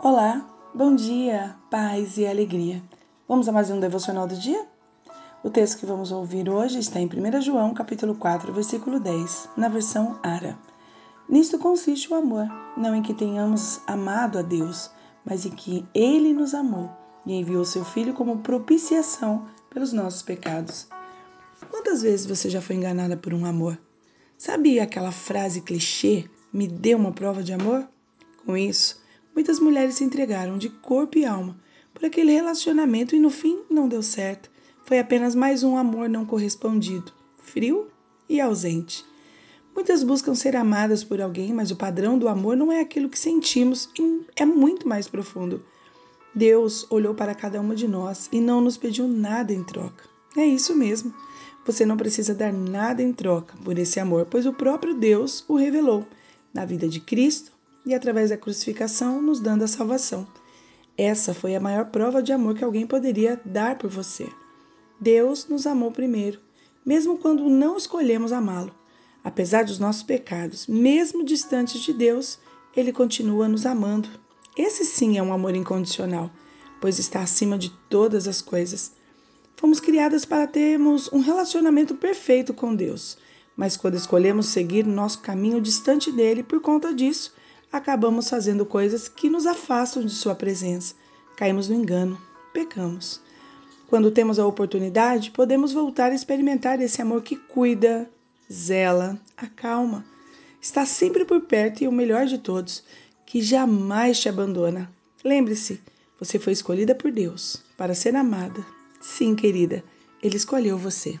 Olá, bom dia, paz e alegria. Vamos a mais um devocional do dia? O texto que vamos ouvir hoje está em 1 João, capítulo 4, versículo 10, na versão Ara. Nisto consiste o amor, não em que tenhamos amado a Deus, mas em que Ele nos amou e enviou seu Filho como propiciação pelos nossos pecados. Quantas vezes você já foi enganada por um amor? Sabe aquela frase clichê, me dê uma prova de amor? Com isso, Muitas mulheres se entregaram de corpo e alma por aquele relacionamento e no fim não deu certo. Foi apenas mais um amor não correspondido, frio e ausente. Muitas buscam ser amadas por alguém, mas o padrão do amor não é aquilo que sentimos e é muito mais profundo. Deus olhou para cada uma de nós e não nos pediu nada em troca. É isso mesmo. Você não precisa dar nada em troca por esse amor, pois o próprio Deus o revelou na vida de Cristo e através da crucificação nos dando a salvação. Essa foi a maior prova de amor que alguém poderia dar por você. Deus nos amou primeiro, mesmo quando não escolhemos amá-lo. Apesar dos nossos pecados, mesmo distantes de Deus, ele continua nos amando. Esse sim é um amor incondicional, pois está acima de todas as coisas. Fomos criadas para termos um relacionamento perfeito com Deus, mas quando escolhemos seguir nosso caminho distante dele por conta disso, acabamos fazendo coisas que nos afastam de Sua presença. Caímos no engano, pecamos. Quando temos a oportunidade, podemos voltar a experimentar esse amor que cuida, zela, acalma, está sempre por perto e o melhor de todos, que jamais te abandona. Lembre-se, você foi escolhida por Deus para ser amada. Sim, querida, Ele escolheu você.